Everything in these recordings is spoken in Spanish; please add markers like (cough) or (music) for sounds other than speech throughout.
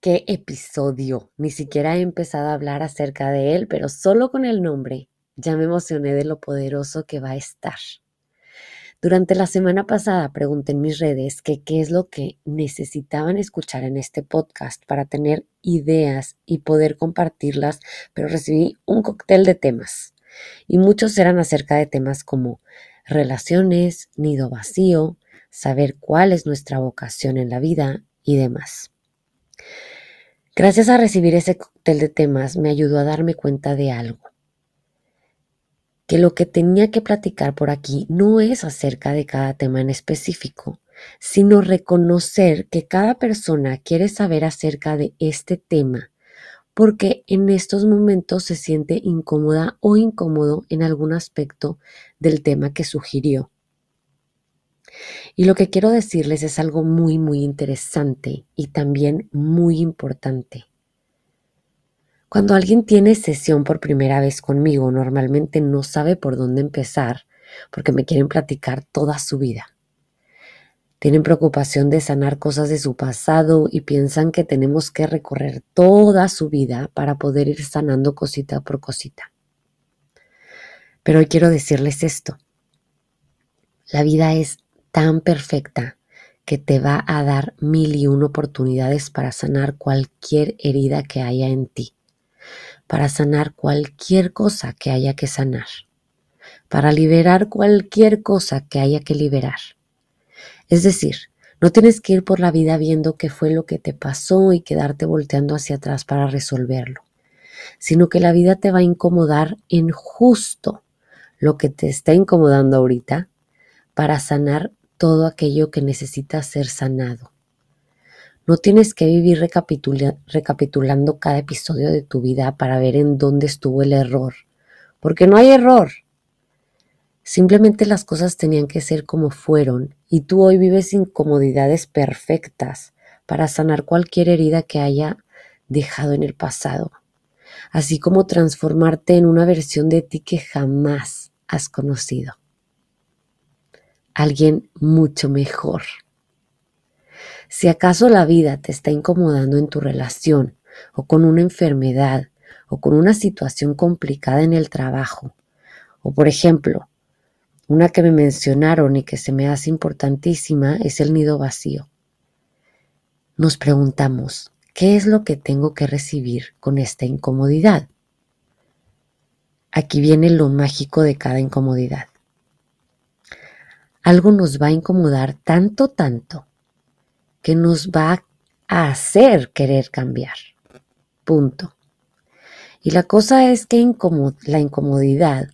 ¿Qué episodio? Ni siquiera he empezado a hablar acerca de él, pero solo con el nombre ya me emocioné de lo poderoso que va a estar. Durante la semana pasada pregunté en mis redes qué es lo que necesitaban escuchar en este podcast para tener ideas y poder compartirlas, pero recibí un cóctel de temas y muchos eran acerca de temas como relaciones, nido vacío, saber cuál es nuestra vocación en la vida y demás. Gracias a recibir ese cóctel de temas me ayudó a darme cuenta de algo, que lo que tenía que platicar por aquí no es acerca de cada tema en específico, sino reconocer que cada persona quiere saber acerca de este tema porque en estos momentos se siente incómoda o incómodo en algún aspecto del tema que sugirió. Y lo que quiero decirles es algo muy, muy interesante y también muy importante. Cuando alguien tiene sesión por primera vez conmigo, normalmente no sabe por dónde empezar porque me quieren platicar toda su vida. Tienen preocupación de sanar cosas de su pasado y piensan que tenemos que recorrer toda su vida para poder ir sanando cosita por cosita. Pero hoy quiero decirles esto. La vida es tan perfecta que te va a dar mil y una oportunidades para sanar cualquier herida que haya en ti, para sanar cualquier cosa que haya que sanar, para liberar cualquier cosa que haya que liberar. Es decir, no tienes que ir por la vida viendo qué fue lo que te pasó y quedarte volteando hacia atrás para resolverlo, sino que la vida te va a incomodar en justo lo que te está incomodando ahorita para sanar todo aquello que necesita ser sanado. No tienes que vivir recapitulando cada episodio de tu vida para ver en dónde estuvo el error, porque no hay error, Simplemente las cosas tenían que ser como fueron y tú hoy vives incomodidades perfectas para sanar cualquier herida que haya dejado en el pasado, así como transformarte en una versión de ti que jamás has conocido. Alguien mucho mejor. Si acaso la vida te está incomodando en tu relación o con una enfermedad o con una situación complicada en el trabajo, o por ejemplo, una que me mencionaron y que se me hace importantísima es el nido vacío. Nos preguntamos, ¿qué es lo que tengo que recibir con esta incomodidad? Aquí viene lo mágico de cada incomodidad. Algo nos va a incomodar tanto, tanto, que nos va a hacer querer cambiar. Punto. Y la cosa es que la incomodidad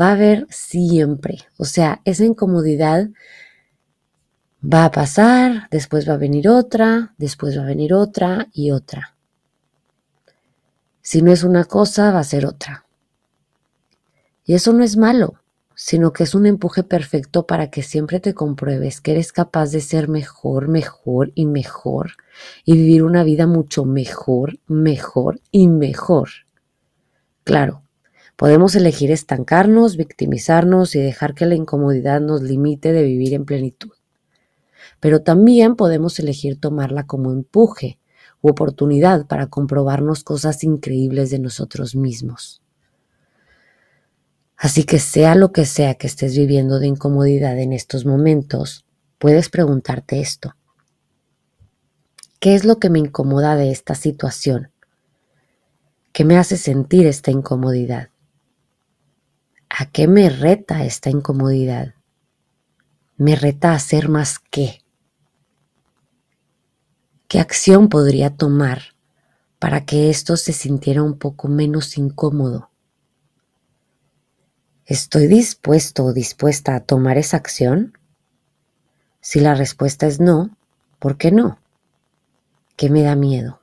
va a haber siempre. O sea, esa incomodidad va a pasar, después va a venir otra, después va a venir otra y otra. Si no es una cosa, va a ser otra. Y eso no es malo, sino que es un empuje perfecto para que siempre te compruebes que eres capaz de ser mejor, mejor y mejor y vivir una vida mucho mejor, mejor y mejor. Claro, Podemos elegir estancarnos, victimizarnos y dejar que la incomodidad nos limite de vivir en plenitud. Pero también podemos elegir tomarla como empuje u oportunidad para comprobarnos cosas increíbles de nosotros mismos. Así que sea lo que sea que estés viviendo de incomodidad en estos momentos, puedes preguntarte esto. ¿Qué es lo que me incomoda de esta situación? ¿Qué me hace sentir esta incomodidad? ¿A qué me reta esta incomodidad? ¿Me reta a hacer más qué? ¿Qué acción podría tomar para que esto se sintiera un poco menos incómodo? ¿Estoy dispuesto o dispuesta a tomar esa acción? Si la respuesta es no, ¿por qué no? ¿Qué me da miedo?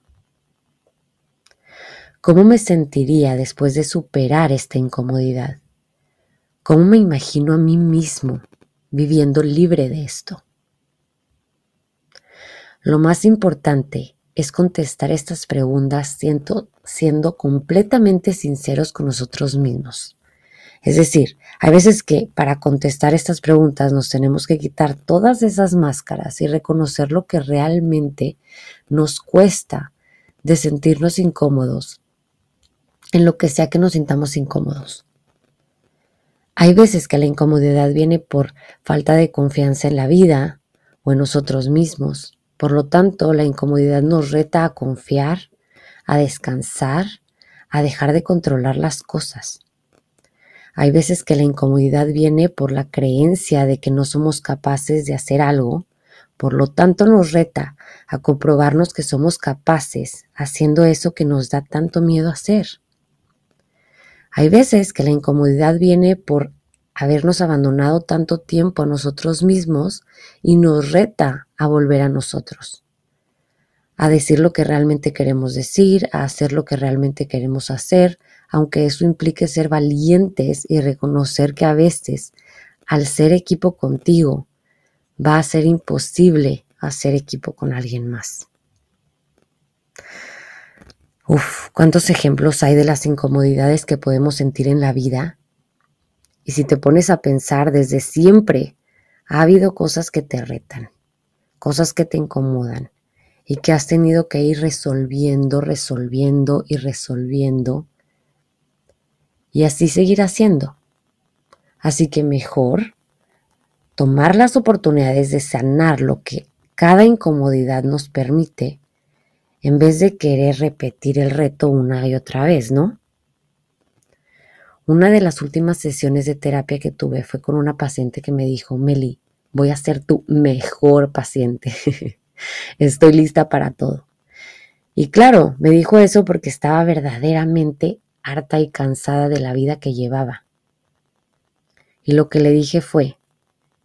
¿Cómo me sentiría después de superar esta incomodidad? ¿Cómo me imagino a mí mismo viviendo libre de esto? Lo más importante es contestar estas preguntas siendo, siendo completamente sinceros con nosotros mismos. Es decir, hay veces que para contestar estas preguntas nos tenemos que quitar todas esas máscaras y reconocer lo que realmente nos cuesta de sentirnos incómodos en lo que sea que nos sintamos incómodos. Hay veces que la incomodidad viene por falta de confianza en la vida o en nosotros mismos. Por lo tanto, la incomodidad nos reta a confiar, a descansar, a dejar de controlar las cosas. Hay veces que la incomodidad viene por la creencia de que no somos capaces de hacer algo, por lo tanto nos reta a comprobarnos que somos capaces haciendo eso que nos da tanto miedo hacer. Hay veces que la incomodidad viene por habernos abandonado tanto tiempo a nosotros mismos y nos reta a volver a nosotros, a decir lo que realmente queremos decir, a hacer lo que realmente queremos hacer, aunque eso implique ser valientes y reconocer que a veces, al ser equipo contigo, va a ser imposible hacer equipo con alguien más. Uf, cuántos ejemplos hay de las incomodidades que podemos sentir en la vida. Y si te pones a pensar, desde siempre ha habido cosas que te retan, cosas que te incomodan y que has tenido que ir resolviendo, resolviendo y resolviendo. Y así seguir haciendo. Así que mejor tomar las oportunidades de sanar lo que cada incomodidad nos permite en vez de querer repetir el reto una y otra vez, ¿no? Una de las últimas sesiones de terapia que tuve fue con una paciente que me dijo, Meli, voy a ser tu mejor paciente. (laughs) Estoy lista para todo. Y claro, me dijo eso porque estaba verdaderamente harta y cansada de la vida que llevaba. Y lo que le dije fue,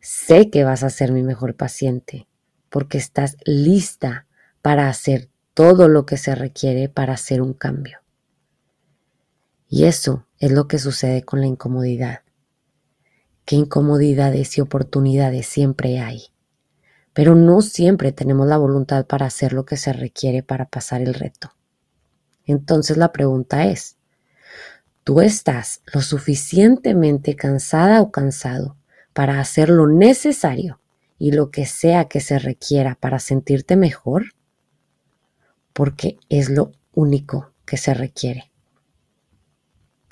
sé que vas a ser mi mejor paciente, porque estás lista para hacer todo lo que se requiere para hacer un cambio. Y eso es lo que sucede con la incomodidad. Qué incomodidades y oportunidades siempre hay. Pero no siempre tenemos la voluntad para hacer lo que se requiere para pasar el reto. Entonces la pregunta es, ¿tú estás lo suficientemente cansada o cansado para hacer lo necesario y lo que sea que se requiera para sentirte mejor? porque es lo único que se requiere.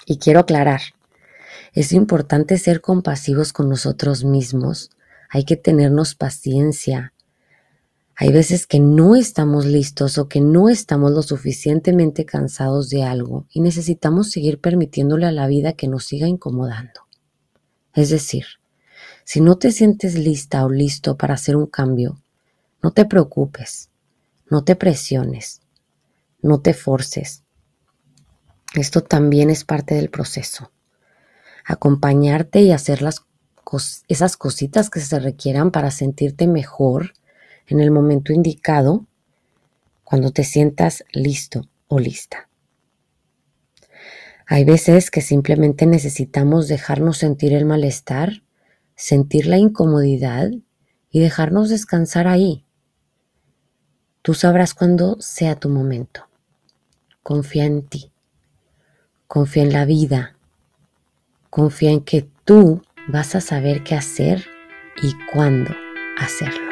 Y quiero aclarar, es importante ser compasivos con nosotros mismos, hay que tenernos paciencia. Hay veces que no estamos listos o que no estamos lo suficientemente cansados de algo y necesitamos seguir permitiéndole a la vida que nos siga incomodando. Es decir, si no te sientes lista o listo para hacer un cambio, no te preocupes. No te presiones, no te forces. Esto también es parte del proceso. Acompañarte y hacer las esas cositas que se requieran para sentirte mejor en el momento indicado cuando te sientas listo o lista. Hay veces que simplemente necesitamos dejarnos sentir el malestar, sentir la incomodidad y dejarnos descansar ahí, Tú sabrás cuándo sea tu momento. Confía en ti. Confía en la vida. Confía en que tú vas a saber qué hacer y cuándo hacerlo.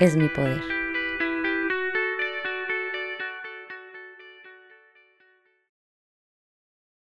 es mi poder.